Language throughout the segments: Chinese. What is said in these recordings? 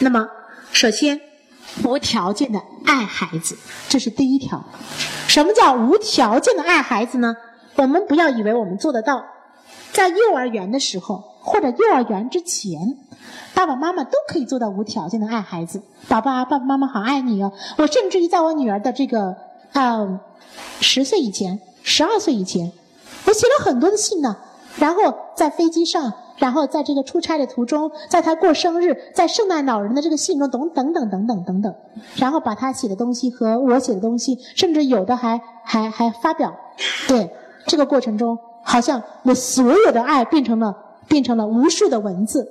那么，首先，无条件的爱孩子，这是第一条。什么叫无条件的爱孩子呢？我们不要以为我们做得到，在幼儿园的时候或者幼儿园之前，爸爸妈妈都可以做到无条件的爱孩子。宝宝啊，爸爸妈妈好爱你哦！我甚至于在我女儿的这个嗯十岁以前、十二岁以前，我写了很多的信呢。然后在飞机上，然后在这个出差的途中，在他过生日，在圣诞老人的这个信中，等等等等等等等，然后把他写的东西和我写的东西，甚至有的还还还发表，对。这个过程中，好像我所有的爱变成了变成了无数的文字，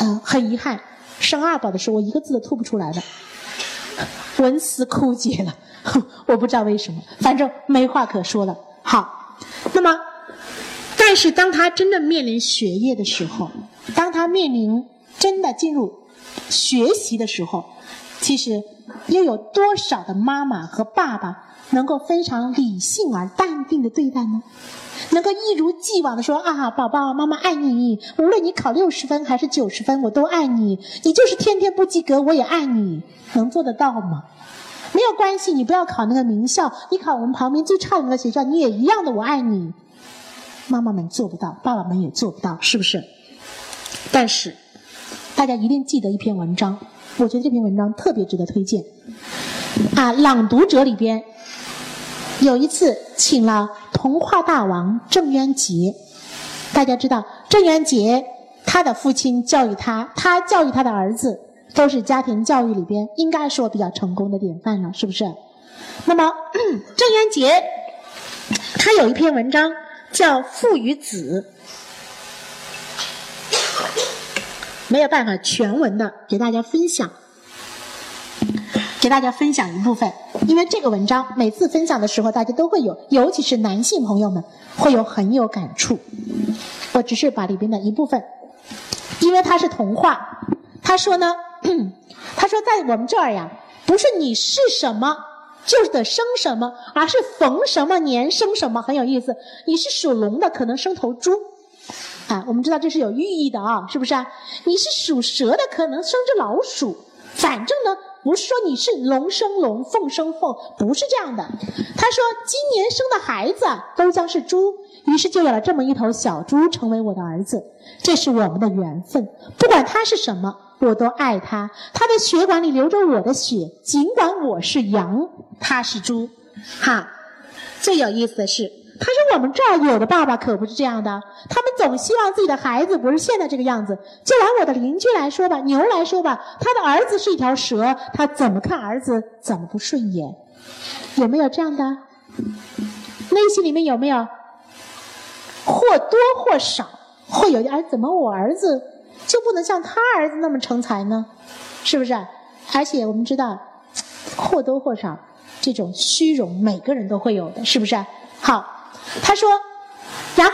嗯，很遗憾，生二宝的时候我一个字都吐不出来了，文思枯竭了，我不知道为什么，反正没话可说了。好，那么，但是当他真的面临学业的时候，当他面临真的进入学习的时候，其实又有多少的妈妈和爸爸？能够非常理性而淡定的对待呢？能够一如既往的说啊，宝宝，妈妈爱你，无论你考六十分还是九十分，我都爱你。你就是天天不及格，我也爱你，能做得到吗？没有关系，你不要考那个名校，你考我们旁边最差的那个学校，你也一样的，我爱你。妈妈们做不到，爸爸们也做不到，是不是？但是，大家一定记得一篇文章，我觉得这篇文章特别值得推荐。啊，朗读者里边。有一次，请了童话大王郑渊洁。大家知道，郑渊洁他的父亲教育他，他教育他的儿子，都是家庭教育里边应该说比较成功的典范了，是不是？那么，郑渊洁他有一篇文章叫《父与子》，没有办法全文的给大家分享。给大家分享一部分，因为这个文章每次分享的时候，大家都会有，尤其是男性朋友们会有很有感触。我只是把里边的一部分，因为它是童话。他说呢，他说在我们这儿呀，不是你是什么就是得生什么，而是逢什么年生什么，很有意思。你是属龙的，可能生头猪，啊，我们知道这是有寓意的啊，是不是啊？你是属蛇的，可能生只老鼠，反正呢。不是说你是龙生龙，凤生凤，不是这样的。他说今年生的孩子都将是猪，于是就有了这么一头小猪成为我的儿子。这是我们的缘分，不管他是什么，我都爱他。他的血管里流着我的血，尽管我是羊，他是猪。哈，最有意思的是。他说：“我们这儿有的爸爸可不是这样的，他们总希望自己的孩子不是现在这个样子。就拿我的邻居来说吧，牛来说吧，他的儿子是一条蛇，他怎么看儿子怎么不顺眼？有没有这样的？内心里面有没有？或多或少会有儿怎么我儿子就不能像他儿子那么成才呢？是不是？而且我们知道，或多或少这种虚荣，每个人都会有的，是不是？好。”他说，然后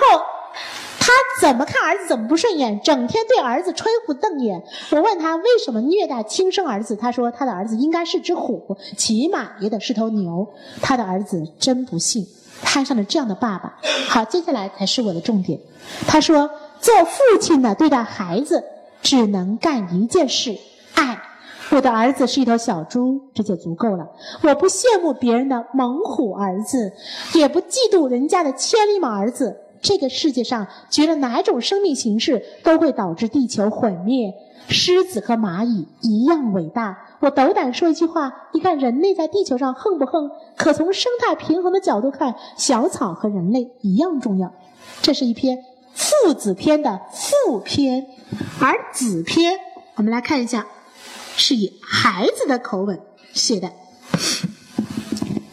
他怎么看儿子怎么不顺眼，整天对儿子吹胡瞪眼。我问他为什么虐待亲生儿子，他说他的儿子应该是只虎，起码也得是头牛。他的儿子真不幸，摊上了这样的爸爸。好，接下来才是我的重点。他说，做父亲的对待孩子只能干一件事，爱。我的儿子是一头小猪，这就足够了。我不羡慕别人的猛虎儿子，也不嫉妒人家的千里马儿子。这个世界上，觉得哪种生命形式都会导致地球毁灭，狮子和蚂蚁一样伟大。我斗胆说一句话：你看人类在地球上横不横？可从生态平衡的角度看，小草和人类一样重要。这是一篇父子篇的父篇，而子篇，我们来看一下。是以孩子的口吻写的，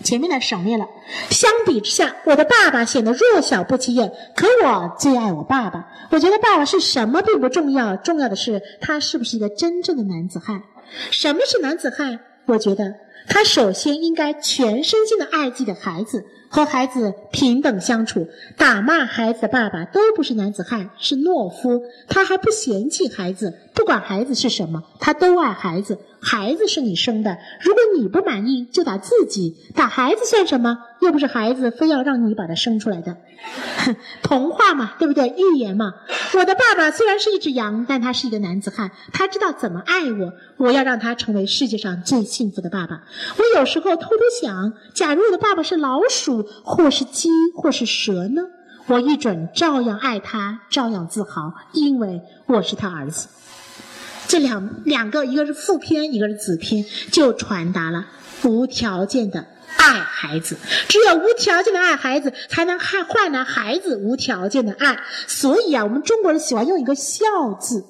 前面的省略了。相比之下，我的爸爸显得弱小不起眼。可我最爱我爸爸。我觉得爸爸是什么并不重要，重要的是他是不是一个真正的男子汉。什么是男子汉？我觉得他首先应该全身心的爱自己的孩子，和孩子平等相处。打骂孩子的爸爸都不是男子汉，是懦夫。他还不嫌弃孩子，不管孩子是什么，他都爱孩子。孩子是你生的，如果你不满意，就打自己。打孩子算什么？又不是孩子非要让你把他生出来的。童话嘛，对不对？寓言嘛。我的爸爸虽然是一只羊，但他是一个男子汉，他知道怎么爱我。我要让他成为世界上最幸福的爸爸。我有时候偷偷想，假如我的爸爸是老鼠，或是鸡，或是蛇呢？我一准照样爱他，照样自豪，因为我是他儿子。这两两个，一个是父篇，一个是子篇，就传达了无条件的爱孩子。只有无条件的爱孩子，才能换换来孩子无条件的爱。所以啊，我们中国人喜欢用一个“孝”字。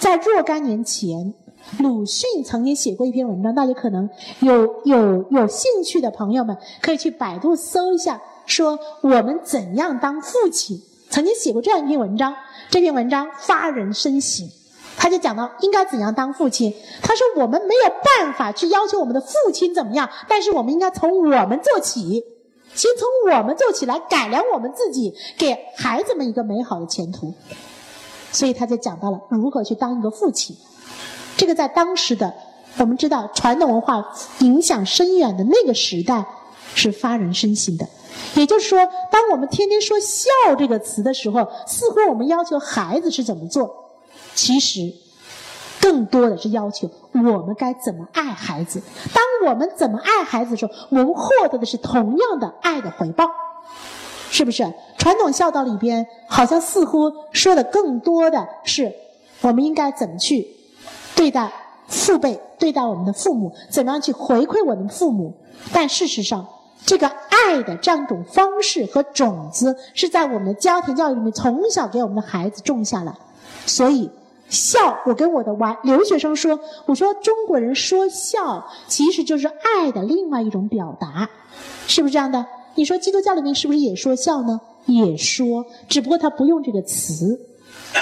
在若干年前，鲁迅曾经写过一篇文章，大家可能有有有兴趣的朋友们可以去百度搜一下，说我们怎样当父亲。曾经写过这样一篇文章，这篇文章发人深省。他就讲到应该怎样当父亲。他说：“我们没有办法去要求我们的父亲怎么样，但是我们应该从我们做起，先从我们做起来改良我们自己，给孩子们一个美好的前途。”所以他就讲到了如何去当一个父亲。这个在当时的我们知道传统文化影响深远的那个时代是发人深省的。也就是说，当我们天天说“孝”这个词的时候，似乎我们要求孩子是怎么做。其实，更多的是要求我们该怎么爱孩子。当我们怎么爱孩子的时候，我们获得的是同样的爱的回报，是不是？传统孝道里边好像似乎说的更多的是我们应该怎么去对待父辈，对待我们的父母，怎么样去回馈我们的父母。但事实上，这个爱的这样一种方式和种子，是在我们的家庭教育里面从小给我们的孩子种下来，所以。孝，我跟我的娃留学生说，我说中国人说孝，其实就是爱的另外一种表达，是不是这样的？你说基督教里面是不是也说孝呢？也说，只不过他不用这个词，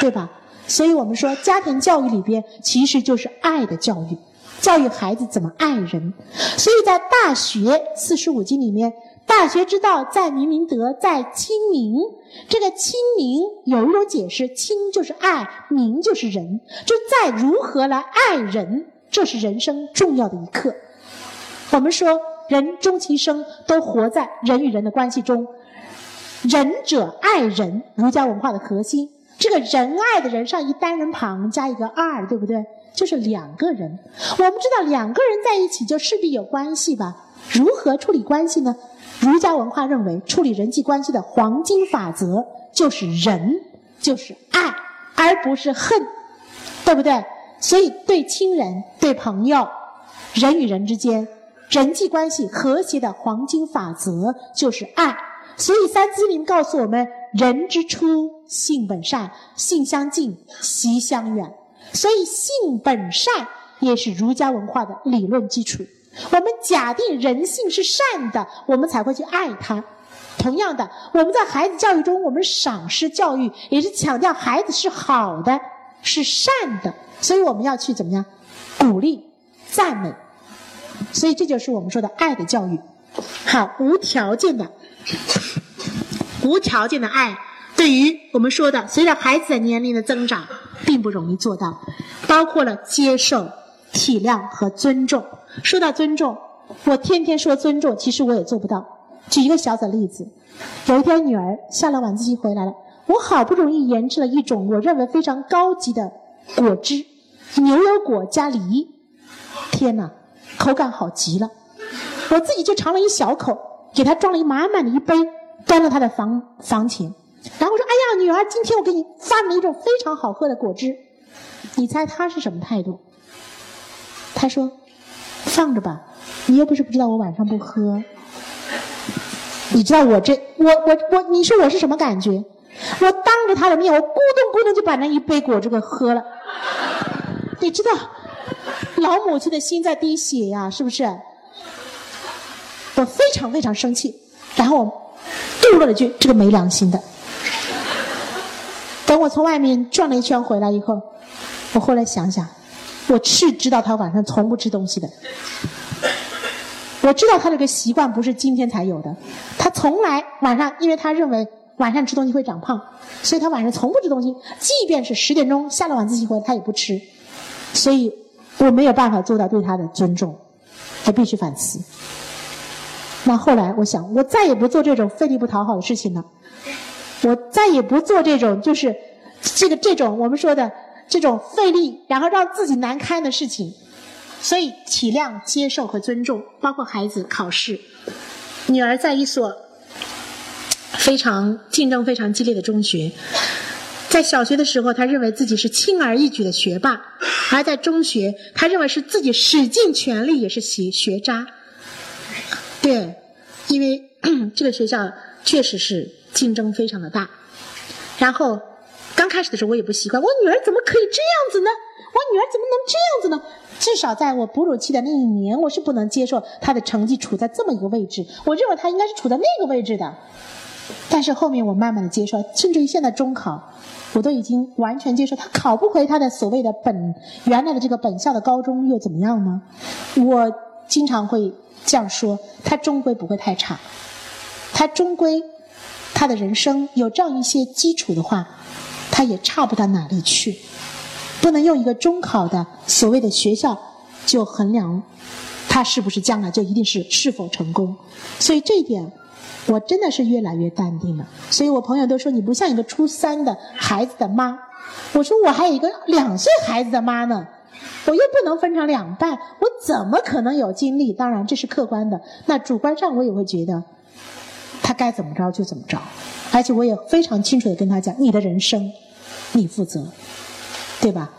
对吧？所以我们说家庭教育里边其实就是爱的教育，教育孩子怎么爱人。所以在《大学》四书五经里面。大学之道，在明明德，在亲民。这个亲民有一种解释，亲就是爱，民就是人。就在如何来爱人，这是人生重要的一课。我们说，人终其生都活在人与人的关系中，仁者爱人，儒家文化的核心。这个仁爱的人上一单人旁加一个二，对不对？就是两个人。我们知道，两个人在一起就势必有关系吧？如何处理关系呢？儒家文化认为，处理人际关系的黄金法则就是仁，就是爱，而不是恨，对不对？所以，对亲人、对朋友，人与人之间人际关系和谐的黄金法则就是爱。所以，《三字经》告诉我们：“人之初，性本善，性相近，习相远。”所以，性本善也是儒家文化的理论基础。我们假定人性是善的，我们才会去爱他。同样的，我们在孩子教育中，我们赏识教育也是强调孩子是好的，是善的，所以我们要去怎么样鼓励、赞美。所以这就是我们说的爱的教育。好，无条件的、无条件的爱，对于我们说的，随着孩子的年龄的增长，并不容易做到，包括了接受。体谅和尊重。说到尊重，我天天说尊重，其实我也做不到。举一个小小例子，有一天女儿下了晚自习回来了，我好不容易研制了一种我认为非常高级的果汁——牛油果加梨。天哪，口感好极了！我自己就尝了一小口，给她装了一满满的一杯，端到她的房房前，然后说：“哎呀，女儿，今天我给你发明一种非常好喝的果汁。”你猜她是什么态度？他说：“放着吧，你又不是不知道我晚上不喝。你知道我这我我我，你说我是什么感觉？我当着他的面，我咕咚咕咚就把那一杯果汁给喝了。你知道，老母亲的心在滴血呀，是不是？我非常非常生气，然后我嘟了句：这个没良心的。等我从外面转了一圈回来以后，我后来想想。”我是知道他晚上从不吃东西的，我知道他这个习惯不是今天才有的，他从来晚上，因为他认为晚上吃东西会长胖，所以他晚上从不吃东西，即便是十点钟下了晚自习回来，他也不吃。所以我没有办法做到对他的尊重，他必须反思。那后来我想，我再也不做这种费力不讨好的事情了，我再也不做这种就是这个这种我们说的这种费力，然后让自己难堪的事情。所以体谅、接受和尊重，包括孩子考试。女儿在一所非常竞争非常激烈的中学，在小学的时候，她认为自己是轻而易举的学霸；而在中学，她认为是自己使尽全力也是学学渣。对，因为这个学校确实是竞争非常的大。然后刚开始的时候，我也不习惯，我女儿怎么可以这样子呢？我女儿怎么能这样子呢？至少在我哺乳期的那一年，我是不能接受她的成绩处在这么一个位置。我认为她应该是处在那个位置的。但是后面我慢慢的接受，甚至于现在中考，我都已经完全接受。她考不回她的所谓的本原来的这个本校的高中又怎么样呢？我经常会这样说：她终归不会太差，她终归她的人生有这样一些基础的话，他也差不到哪里去。不能用一个中考的所谓的学校就衡量他是不是将来就一定是是否成功，所以这一点我真的是越来越淡定了。所以我朋友都说你不像一个初三的孩子的妈，我说我还有一个两岁孩子的妈呢，我又不能分成两半，我怎么可能有精力？当然这是客观的，那主观上我也会觉得他该怎么着就怎么着，而且我也非常清楚的跟他讲，你的人生你负责。对吧？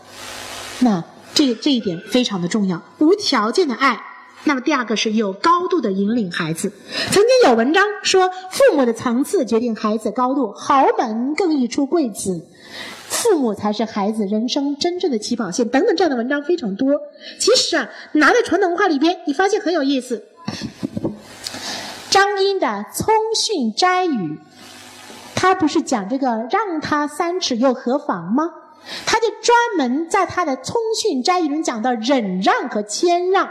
那这这一点非常的重要，无条件的爱。那么第二个是有高度的引领孩子。曾经有文章说，父母的层次决定孩子高度，豪门更易出贵子，父母才是孩子人生真正的起跑线。等等这样的文章非常多。其实啊，拿在传统文化里边，你发现很有意思。张英的《聪训斋语》，他不是讲这个“让他三尺又何妨”吗？他就专门在他的《聪训斋语》中讲到忍让和谦让。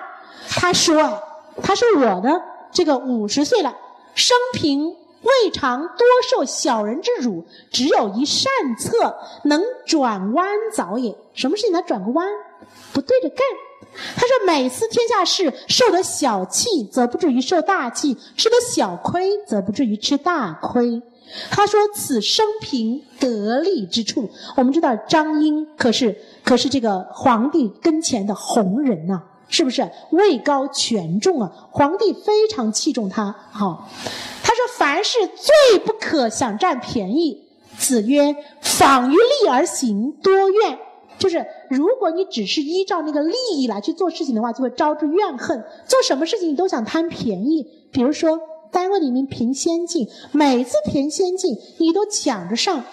他说：“他说我呢，这个五十岁了，生平未尝多受小人之辱，只有一善策，能转弯早也。什么事情能转个弯？不对着干。他说：每次天下事，受得小气，则不至于受大气；吃得小亏，则不至于吃大亏。”他说：“此生平得利之处。”我们知道张英可是可是这个皇帝跟前的红人呐，是不是位高权重啊？皇帝非常器重他。好，他说：“凡事最不可想占便宜。”子曰：“访于利而行，多怨。”就是如果你只是依照那个利益来去做事情的话，就会招致怨恨。做什么事情你都想贪便宜，比如说。单位里面评先进，每次评先进，你都抢着上，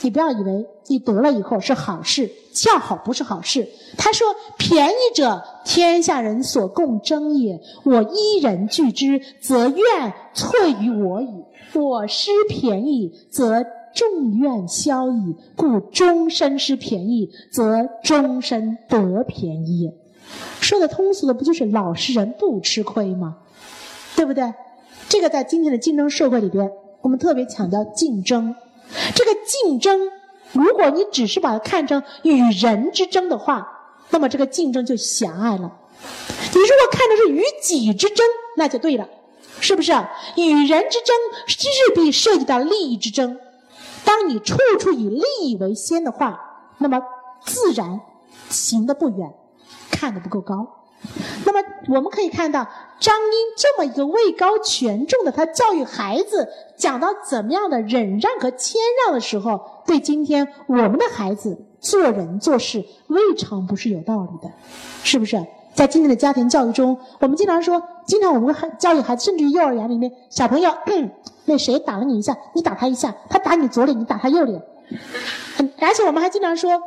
你不要以为你得了以后是好事，恰好不是好事。他说：“便宜者，天下人所共争也。我一人拒之，则怨萃于我矣；我失便宜，则众怨消矣。故终身失便宜，则终身得便宜。”说的通俗的，不就是老实人不吃亏吗？对不对？这个在今天的竞争社会里边，我们特别强调竞争。这个竞争，如果你只是把它看成与人之争的话，那么这个竞争就狭隘了。你如果看的是与己之争，那就对了，是不是？与人之争势必涉及到利益之争。当你处处以利益为先的话，那么自然行得不远，看得不够高。那么我们可以看到，张英这么一个位高权重的，他教育孩子讲到怎么样的忍让和谦让的时候，对今天我们的孩子做人做事未尝不是有道理的，是不是？在今天的家庭教育中，我们经常说，经常我们会教育孩子，甚至于幼儿园里面，小朋友，那谁打了你一下，你打他一下，他打你左脸，你打他右脸，而且我们还经常说，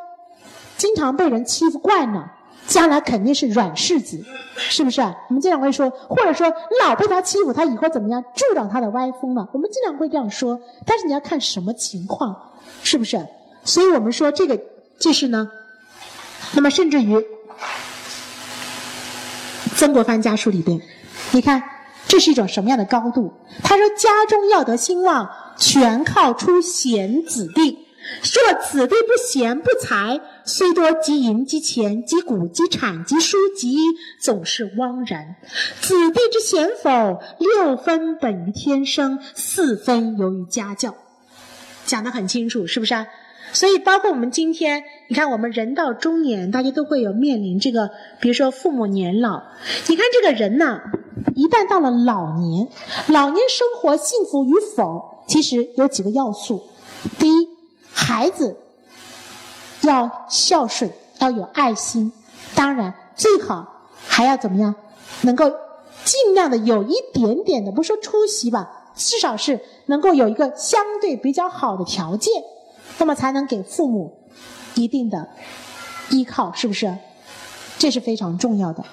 经常被人欺负惯了。将来肯定是软柿子，是不是？我们经常会说，或者说老被他欺负，他以后怎么样助长他的歪风了？我们经常会这样说，但是你要看什么情况，是不是？所以我们说这个就是呢。那么甚至于《曾国藩家书》里边，你看这是一种什么样的高度？他说：“家中要得兴旺，全靠出贤子弟。若子弟不贤不才，虽多积银积钱积谷积产积书积衣，总是枉然。子弟之贤否，六分本于天生，四分由于家教。”讲得很清楚，是不是啊？所以，包括我们今天，你看，我们人到中年，大家都会有面临这个，比如说父母年老。你看这个人呐，一旦到了老年，老年生活幸福与否，其实有几个要素。第一，孩子要孝顺，要有爱心，当然最好还要怎么样，能够尽量的有一点点的，不说出息吧，至少是能够有一个相对比较好的条件。那么才能给父母一定的依靠，是不是？这是非常重要的。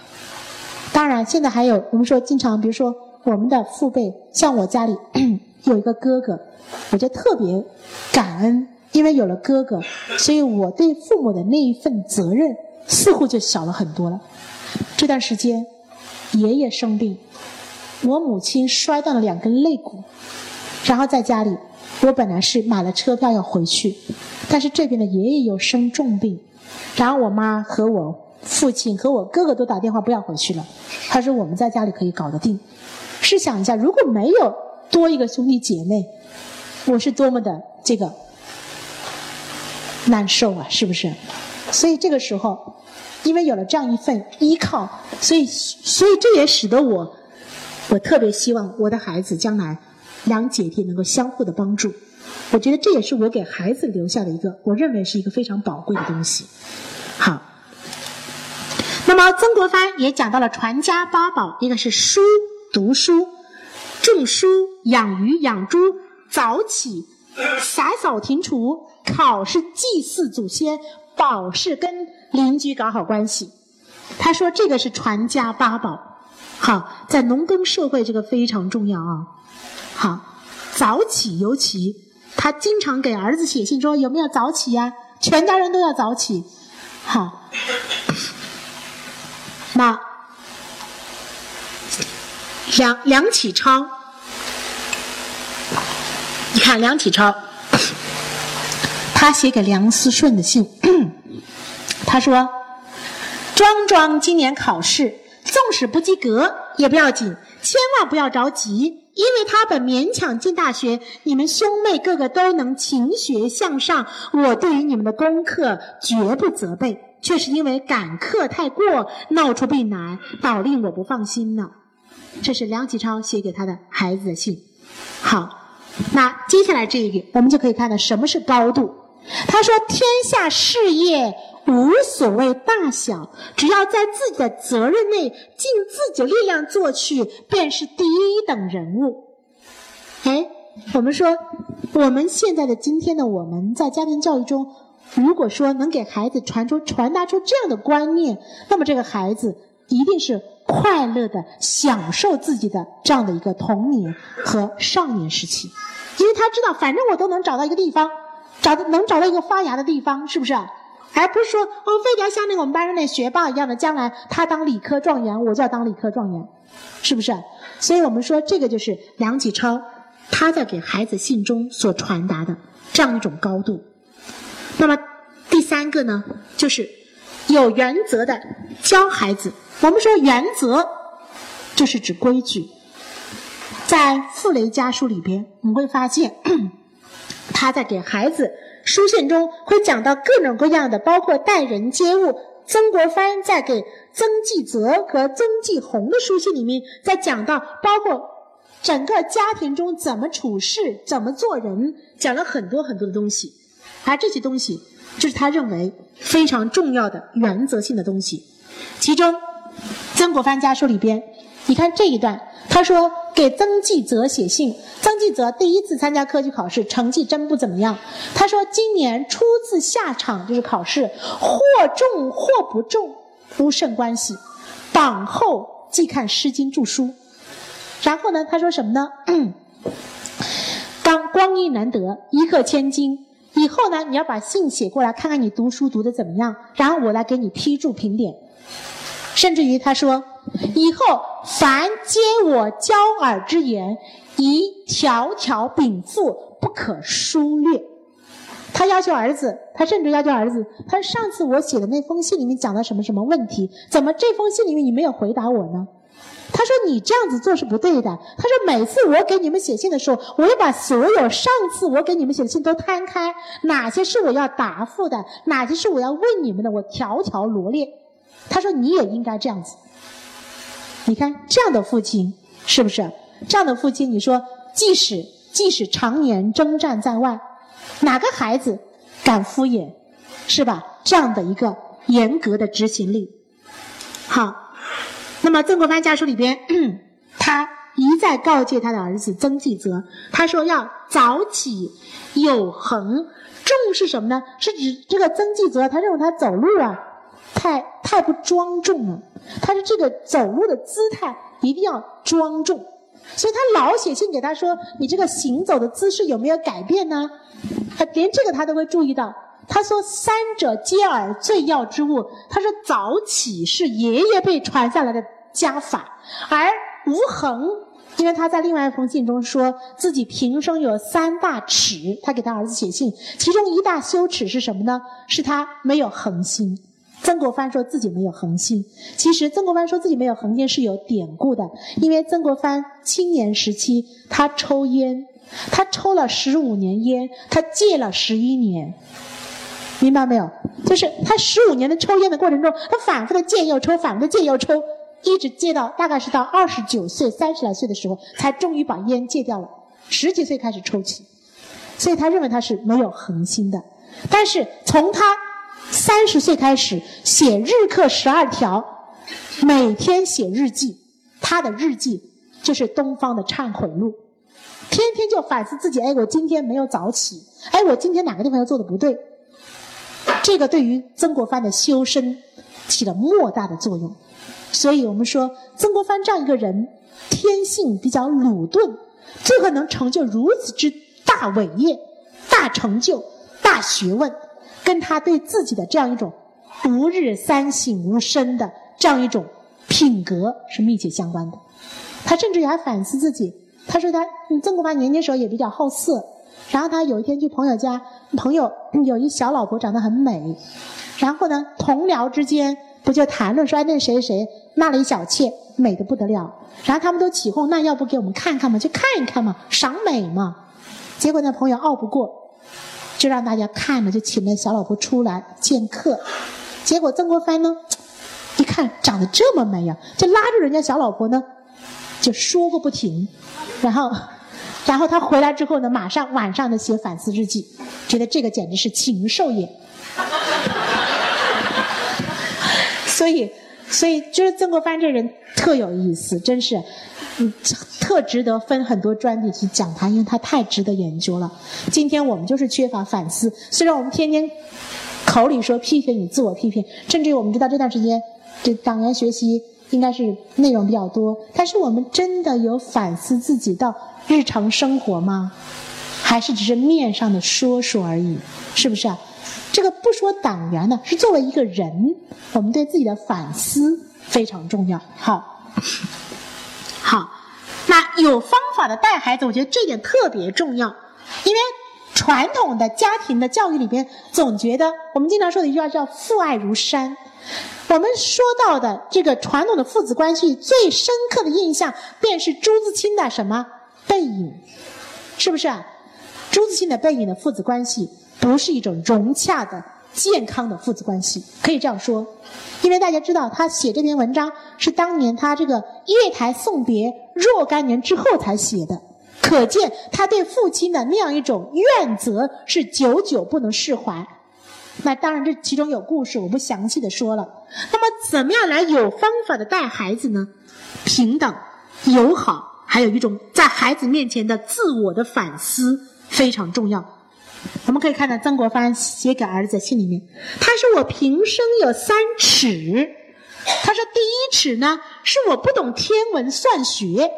当然，现在还有我们说经常，比如说我们的父辈，像我家里 有一个哥哥，我就特别感恩，因为有了哥哥，所以我对父母的那一份责任似乎就小了很多了。这段时间，爷爷生病，我母亲摔断了两根肋骨，然后在家里。我本来是买了车票要回去，但是这边的爷爷又生重病，然后我妈和我父亲和我哥哥都打电话不要回去了。他说我们在家里可以搞得定。试想一下，如果没有多一个兄弟姐妹，我是多么的这个难受啊，是不是？所以这个时候，因为有了这样一份依靠，所以所以这也使得我，我特别希望我的孩子将来。两姐弟能够相互的帮助，我觉得这也是我给孩子留下的一个，我认为是一个非常宝贵的东西。好，那么曾国藩也讲到了传家八宝，一个是书，读书，种书，养鱼，养猪，早起，洒扫庭除，考是，祭祀祖先，宝是跟邻居搞好关系。他说这个是传家八宝。好，在农耕社会这个非常重要啊。好，早起尤其，他经常给儿子写信说有没有早起呀？全家人都要早起。好，那梁梁启超，你看梁启超，他写给梁思顺的信，他说：“庄庄今年考试，纵使不及格也不要紧，千万不要着急。”因为他本勉强进大学，你们兄妹个个都能勤学向上，我对于你们的功课绝不责备，却是因为赶课太过，闹出病来，倒令我不放心呢。这是梁启超写给他的孩子的信。好，那接下来这一点，我们就可以看到什么是高度。他说：“天下事业。”无所谓大小，只要在自己的责任内尽自己的力量做去，便是第一等人物。哎，我们说，我们现在的今天的我们在家庭教育中，如果说能给孩子传出、传达出这样的观念，那么这个孩子一定是快乐的享受自己的这样的一个童年和少年时期，因为他知道，反正我都能找到一个地方，找到能找到一个发芽的地方，是不是？而不是说哦，非得要像那个我们班上那学霸一样的，将来他当理科状元，我就要当理科状元，是不是？所以我们说这个就是梁启超他在给孩子信中所传达的这样一种高度。那么第三个呢，就是有原则的教孩子。我们说原则就是指规矩，在傅雷家书里边，你会发现他在给孩子。书信中会讲到各种各样的，包括待人接物。曾国藩在给曾纪泽和曾纪红的书信里面，在讲到包括整个家庭中怎么处事、怎么做人，讲了很多很多的东西。而这些东西，就是他认为非常重要的原则性的东西。其中，《曾国藩家书》里边，你看这一段。他说给曾纪泽写信，曾纪泽第一次参加科举考试，成绩真不怎么样。他说今年初次下场就是考试，或中或不中无甚关系，榜后即看《诗经》注书。然后呢，他说什么呢？当光阴难得，一刻千金。以后呢，你要把信写过来，看看你读书读的怎么样，然后我来给你批注评点。甚至于他说，以后凡接我交耳之言，宜条条禀赋，不可疏略。他要求儿子，他甚至要求儿子，他说上次我写的那封信里面讲了什么什么问题，怎么这封信里面你没有回答我呢？他说：“你这样子做是不对的。”他说：“每次我给你们写信的时候，我要把所有上次我给你们写的信都摊开，哪些是我要答复的，哪些是我要问你们的，我条条罗列。”他说：“你也应该这样子。你看这样的父亲是不是？这样的父亲，你说即使即使常年征战在外，哪个孩子敢敷衍，是吧？这样的一个严格的执行力，好。”那么曾国藩家书里边，他一再告诫他的儿子曾纪泽，他说要早起有恒，重视什么呢？是指这个曾纪泽，他认为他走路啊，太太不庄重了。他说这个走路的姿态一定要庄重，所以他老写信给他说，你这个行走的姿势有没有改变呢？他连这个他都会注意到。他说：“三者皆耳最要之物。”他说：“早起是爷爷辈传下来的家法，而无恒，因为他在另外一封信中说自己平生有三大耻，他给他儿子写信，其中一大羞耻是什么呢？是他没有恒心。曾国藩说自己没有恒心，其实曾国藩说自己没有恒心是有典故的，因为曾国藩青年时期他抽烟，他抽了十五年烟，他戒了十一年。”明白没有？就是他十五年的抽烟的过程中，他反复的戒又抽，反复的戒又抽，一直戒到大概是到二十九岁、三十来岁的时候，才终于把烟戒掉了。十几岁开始抽起，所以他认为他是没有恒心的。但是从他三十岁开始写日课十二条，每天写日记，他的日记就是东方的忏悔录，天天就反思自己：哎，我今天没有早起，哎，我今天哪个地方又做的不对。这个对于曾国藩的修身起了莫大的作用，所以我们说曾国藩这样一个人，天性比较鲁钝，最后能成就如此之大伟业、大成就、大学问，跟他对自己的这样一种“吾日三省吾身”的这样一种品格是密切相关的。他甚至于还反思自己，他说他曾国藩年轻时候也比较好色。然后他有一天去朋友家，朋友有一小老婆长得很美，然后呢，同僚之间不就谈论说，哎，那谁谁纳了一小妾，美的不得了。然后他们都起哄，那要不给我们看看嘛，去看一看嘛，赏美嘛。结果那朋友拗不过，就让大家看了，就请那小老婆出来见客。结果曾国藩呢，一看长得这么美呀，就拉着人家小老婆呢，就说个不停，然后。然后他回来之后呢，马上晚上的写反思日记，觉得这个简直是禽兽也。所以，所以就是曾国藩这人特有意思，真是，嗯，特值得分很多专题去讲他，因为他太值得研究了。今天我们就是缺乏反思，虽然我们天天口里说批评与自我批评，甚至于我们知道这段时间这党员学习应该是内容比较多，但是我们真的有反思自己到。日常生活吗？还是只是面上的说说而已？是不是啊？这个不说党员呢，是作为一个人，我们对自己的反思非常重要。好，好，那有方法的带孩子，我觉得这点特别重要。因为传统的家庭的教育里边，总觉得我们经常说的一句话叫“父爱如山”。我们说到的这个传统的父子关系，最深刻的印象便是朱自清的什么？背影，是不是？朱自清的背影的父子关系不是一种融洽的、健康的父子关系，可以这样说。因为大家知道，他写这篇文章是当年他这个月台送别若干年之后才写的，可见他对父亲的那样一种怨责是久久不能释怀。那当然，这其中有故事，我不详细的说了。那么，怎么样来有方法的带孩子呢？平等、友好。还有一种在孩子面前的自我的反思非常重要。我们可以看到曾国藩写给儿子信里面，他说：“我平生有三耻。”他说：“第一耻呢，是我不懂天文算学。”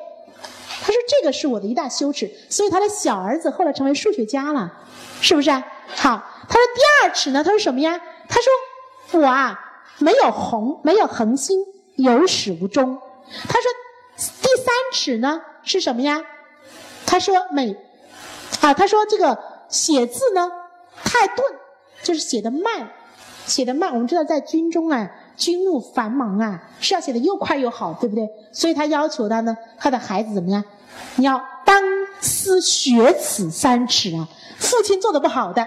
他说：“这个是我的一大羞耻。”所以他的小儿子后来成为数学家了，是不是啊？好，他说第二耻呢，他说什么呀？他说：“我啊，没有宏，没有恒心。”有始无终。他说第三尺呢是什么呀？他说每啊，他说这个写字呢太钝，就是写的慢，写的慢。我们知道在军中啊，军务繁忙啊，是要写的又快又好，对不对？所以他要求他呢，他的孩子怎么样？你要当思学此三尺啊！父亲做的不好的，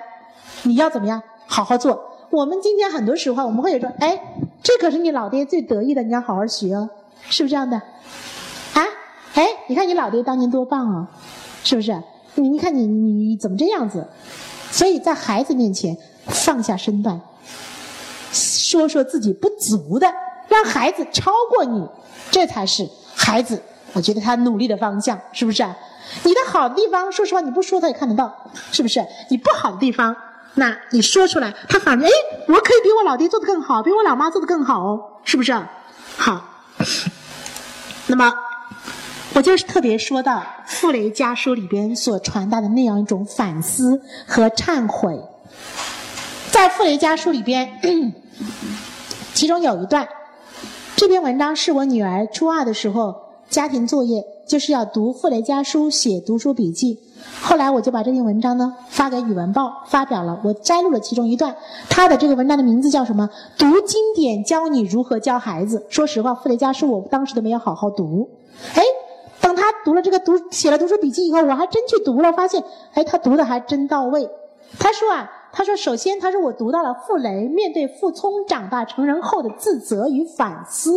你要怎么样？好好做。我们今天很多时候，我们会有说：“哎，这可是你老爹最得意的，你要好好学哦，是不是这样的？”啊，哎，你看你老爹当年多棒啊，是不是？你你看你你你怎么这样子？所以在孩子面前放下身段，说说自己不足的，让孩子超过你，这才是孩子。我觉得他努力的方向是不是？你的好的地方，说实话你不说他也看得到，是不是？你不好的地方。那你说出来，他反正哎，我可以比我老爹做的更好，比我老妈做的更好哦，是不是？好，那么我就是特别说到《傅雷家书》里边所传达的那样一种反思和忏悔。在《傅雷家书》里边，其中有一段，这篇文章是我女儿初二的时候家庭作业，就是要读《傅雷家书》，写读书笔记。后来我就把这篇文章呢发给语文报发表了，我摘录了其中一段。他的这个文章的名字叫什么？读经典教你如何教孩子。说实话，《傅雷家书》我当时都没有好好读。哎，读了这个读写了读书笔记以后，我还真去读了，发现哎，他读的还真到位。他说啊，他说首先他说我读到了傅雷面对傅聪长大成人后的自责与反思。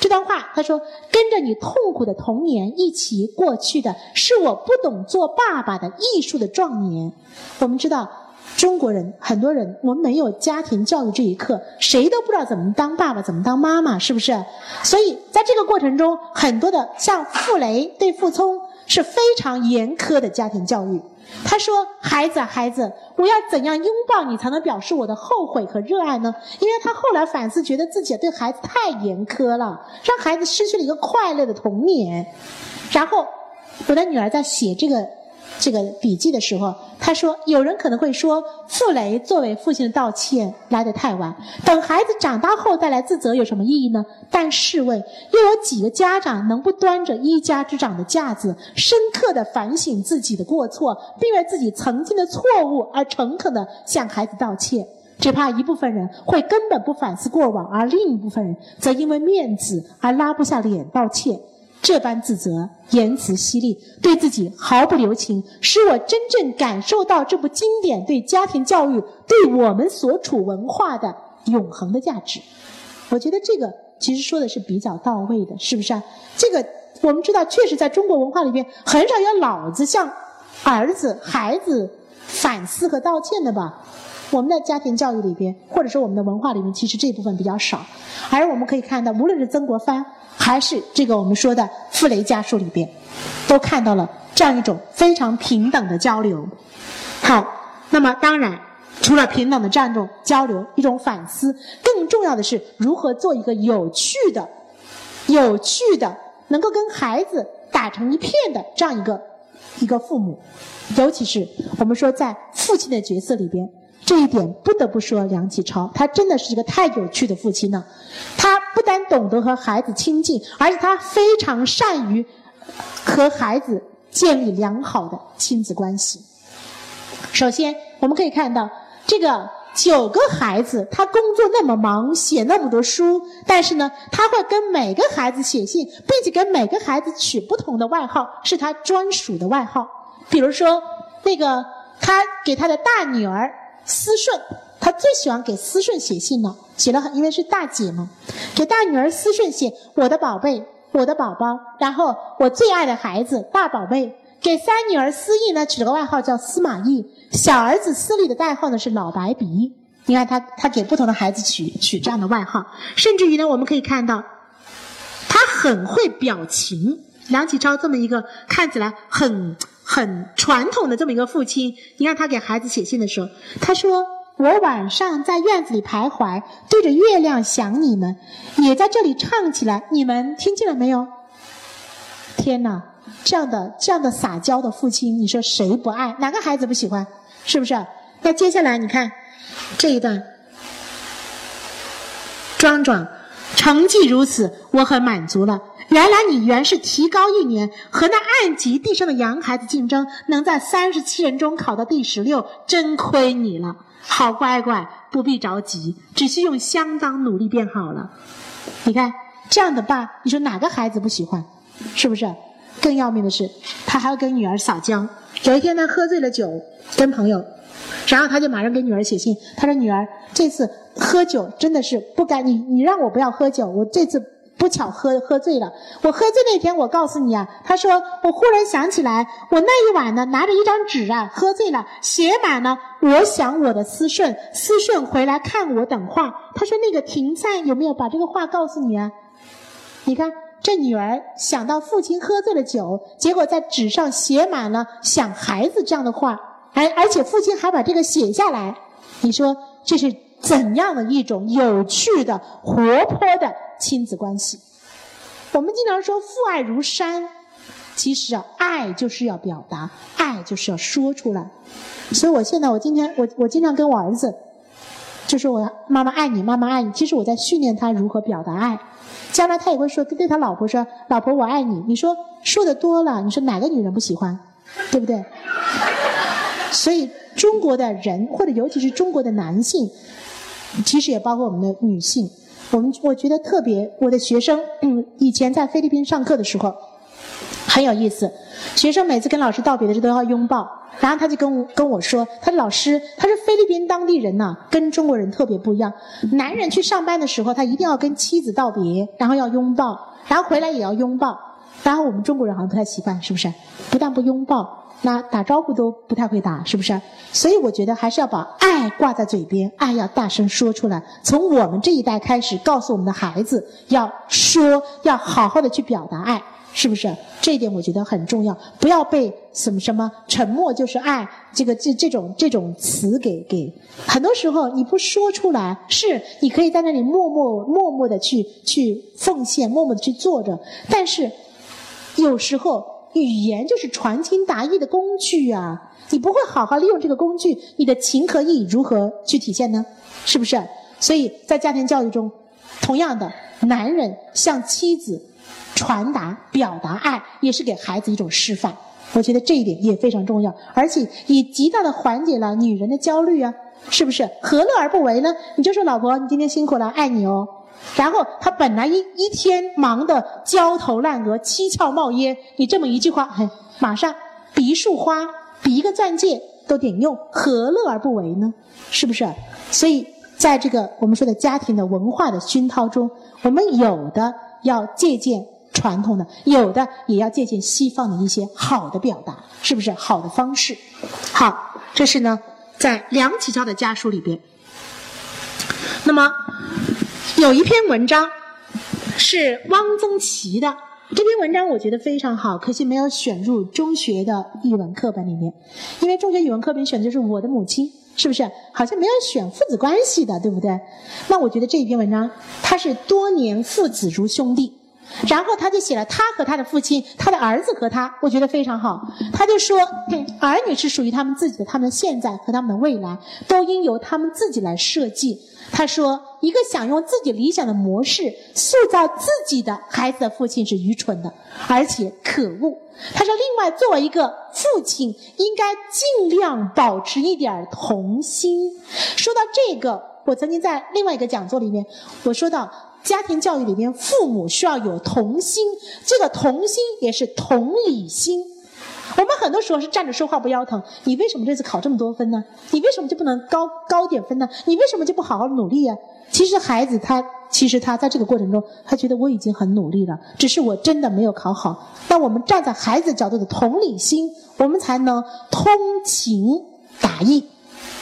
这段话，他说：“跟着你痛苦的童年一起过去的是我不懂做爸爸的艺术的壮年。”我们知道，中国人很多人，我们没有家庭教育这一课，谁都不知道怎么当爸爸，怎么当妈妈，是不是？所以在这个过程中，很多的像傅雷对傅聪是非常严苛的家庭教育。他说：“孩子，孩子，我要怎样拥抱你才能表示我的后悔和热爱呢？因为他后来反思，觉得自己对孩子太严苛了，让孩子失去了一个快乐的童年。然后，我的女儿在写这个。”这个笔记的时候，他说：“有人可能会说，傅雷作为父亲的道歉来得太晚，等孩子长大后再来自责有什么意义呢？但试问，又有几个家长能不端着一家之长的架子，深刻的反省自己的过错，并为自己曾经的错误而诚恳的向孩子道歉？只怕一部分人会根本不反思过往，而另一部分人则因为面子而拉不下脸道歉。”这般自责，言辞犀利，对自己毫不留情，使我真正感受到这部经典对家庭教育、对我们所处文化的永恒的价值。我觉得这个其实说的是比较到位的，是不是啊？这个我们知道，确实在中国文化里边，很少有老子向儿子、孩子反思和道歉的吧？我们的家庭教育里边，或者说我们的文化里面，其实这部分比较少。而我们可以看到，无论是曾国藩。还是这个我们说的《傅雷家书》里边，都看到了这样一种非常平等的交流。好，那么当然，除了平等的这样一种交流、一种反思，更重要的是如何做一个有趣的、有趣的，能够跟孩子打成一片的这样一个一个父母。尤其是我们说在父亲的角色里边。这一点不得不说，梁启超他真的是一个太有趣的父亲了。他不但懂得和孩子亲近，而且他非常善于和孩子建立良好的亲子关系。首先，我们可以看到这个九个孩子，他工作那么忙，写那么多书，但是呢，他会跟每个孩子写信，并且给每个孩子取不同的外号，是他专属的外号。比如说，那个他给他的大女儿。思顺，他最喜欢给思顺写信了，写了很，因为是大姐嘛，给大女儿思顺写我的宝贝，我的宝宝，然后我最爱的孩子大宝贝，给三女儿思义呢取了个外号叫司马懿，小儿子思礼的代号呢是老白鼻。你看他他给不同的孩子取取这样的外号，甚至于呢我们可以看到，他很会表情。梁启超这么一个看起来很。很传统的这么一个父亲，你看他给孩子写信的时候，他说：“我晚上在院子里徘徊，对着月亮想你们，也在这里唱起来，你们听见了没有？”天哪，这样的这样的撒娇的父亲，你说谁不爱？哪个孩子不喜欢？是不是？那接下来你看这一段，庄庄成绩如此，我很满足了。原来你原是提高一年，和那按级地上的洋孩子竞争，能在三十七人中考到第十六，真亏你了。好乖乖，不必着急，只需用相当努力便好了。你看这样的爸，你说哪个孩子不喜欢？是不是？更要命的是，他还要跟女儿撒娇。有一天他喝醉了酒，跟朋友，然后他就马上给女儿写信，他说：“女儿，这次喝酒真的是不该你，你让我不要喝酒，我这次。”不巧喝喝醉了，我喝醉那天，我告诉你啊，他说我忽然想起来，我那一晚呢，拿着一张纸啊，喝醉了，写满了我想我的思顺，思顺回来看我等话。他说那个停菜有没有把这个话告诉你啊？你看这女儿想到父亲喝醉了酒，结果在纸上写满了想孩子这样的话，而而且父亲还把这个写下来，你说这是怎样的一种有趣的、活泼的？亲子关系，我们经常说父爱如山，其实啊，爱就是要表达，爱就是要说出来。所以我现在，我今天，我我经常跟我儿子，就说我妈妈爱你，妈妈爱你。其实我在训练他如何表达爱，将来他也会说对他老婆说，老婆我爱你。你说说的多了，你说哪个女人不喜欢，对不对？所以中国的人，或者尤其是中国的男性，其实也包括我们的女性。我们我觉得特别，我的学生以前在菲律宾上课的时候很有意思。学生每次跟老师道别的时候都要拥抱，然后他就跟我跟我说：“他说老师，他是菲律宾当地人呐，跟中国人特别不一样。男人去上班的时候，他一定要跟妻子道别，然后要拥抱，然后回来也要拥抱。然后我们中国人好像不太习惯，是不是？不但不拥抱。”那打招呼都不太会打，是不是？所以我觉得还是要把爱挂在嘴边，爱要大声说出来。从我们这一代开始，告诉我们的孩子要说，要好好的去表达爱，是不是？这一点我觉得很重要，不要被什么什么沉默就是爱这个这这种这种词给给。很多时候你不说出来，是你可以在那里默默默默的去去奉献，默默的去做着，但是有时候。语言就是传情达意的工具啊！你不会好好利用这个工具，你的情和意如何去体现呢？是不是？所以在家庭教育中，同样的，男人向妻子传达、表达爱，也是给孩子一种示范。我觉得这一点也非常重要，而且也极大的缓解了女人的焦虑啊！是不是？何乐而不为呢？你就说老婆，你今天辛苦了，爱你哦。然后他本来一一天忙得焦头烂额、七窍冒烟，你这么一句话，嘿，马上比一束花、比一个钻戒都顶用，何乐而不为呢？是不是？所以在这个我们说的家庭的文化的熏陶中，我们有的要借鉴传统的，有的也要借鉴西方的一些好的表达，是不是？好的方式。好，这是呢，在梁启超的家书里边。那么。有一篇文章是汪曾祺的，这篇文章我觉得非常好，可惜没有选入中学的语文课本里面，因为中学语文课本选的就是我的母亲，是不是？好像没有选父子关系的，对不对？那我觉得这一篇文章，他是多年父子如兄弟，然后他就写了他和他的父亲，他的儿子和他，我觉得非常好。他就说，儿女是属于他们自己的，他们的现在和他们的未来都应由他们自己来设计。他说：“一个想用自己理想的模式塑造自己的孩子的父亲是愚蠢的，而且可恶。”他说：“另外，作为一个父亲，应该尽量保持一点童心。”说到这个，我曾经在另外一个讲座里面，我说到家庭教育里面，父母需要有童心，这个童心也是同理心。我们很多时候是站着说话不腰疼。你为什么这次考这么多分呢？你为什么就不能高高点分呢？你为什么就不好好努力呀？其实孩子他其实他在这个过程中，他觉得我已经很努力了，只是我真的没有考好。但我们站在孩子角度的同理心，我们才能通情达意。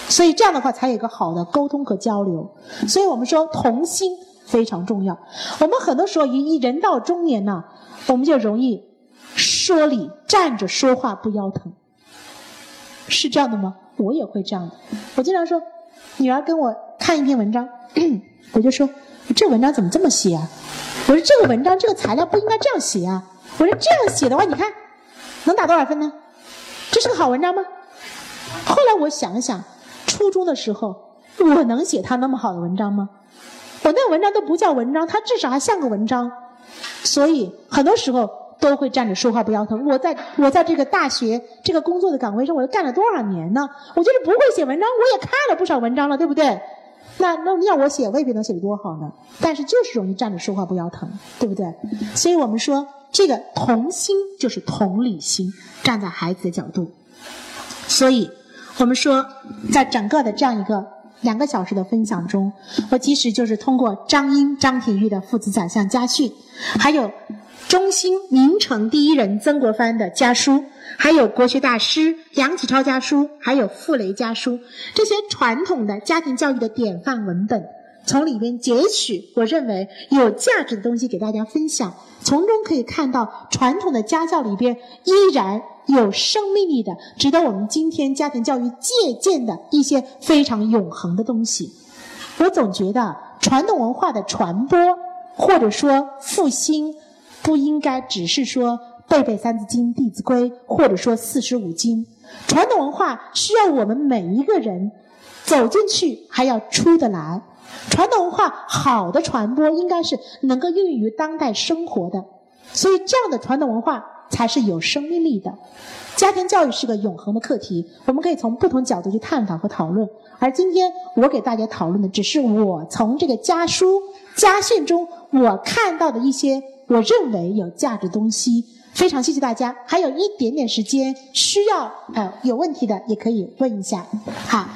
所以这样的话才有一个好的沟通和交流。所以我们说童心非常重要。我们很多时候一一人到中年呢，我们就容易。说理站着说话不腰疼，是这样的吗？我也会这样的。我经常说，女儿跟我看一篇文章，我就说这文章怎么这么写啊？我说这个文章这个材料不应该这样写啊！我说这样写的话，你看能打多少分呢？这是个好文章吗？后来我想了想，初中的时候我能写他那么好的文章吗？我那文章都不叫文章，他至少还像个文章。所以很多时候都会站着说话不腰疼。我在我在这个大学这个工作的岗位上，我都干了多少年呢？我就是不会写文章，我也看了不少文章了，对不对？那那要我写，未必能写得多好呢。但是就是容易站着说话不腰疼，对不对？所以我们说，这个同心就是同理心，站在孩子的角度。所以我们说，在整个的这样一个两个小时的分享中，我其实就是通过张英、张廷玉的父子宰相家训，还有中兴名城第一人曾国藩的家书。还有国学大师梁启超家书，还有傅雷家书，这些传统的家庭教育的典范文本，从里面截取我认为有价值的东西给大家分享，从中可以看到传统的家教里边依然有生命力的，值得我们今天家庭教育借鉴的一些非常永恒的东西。我总觉得传统文化的传播或者说复兴，不应该只是说。背背《三字经》《弟子规》，或者说四书五经，传统文化需要我们每一个人走进去，还要出得来。传统文化好的传播，应该是能够应用于当代生活的，所以这样的传统文化才是有生命力的。家庭教育是个永恒的课题，我们可以从不同角度去探讨和讨论。而今天我给大家讨论的，只是我从这个家书家训中我看到的一些我认为有价值东西。非常谢谢大家，还有一点点时间，需要呃有问题的也可以问一下，好。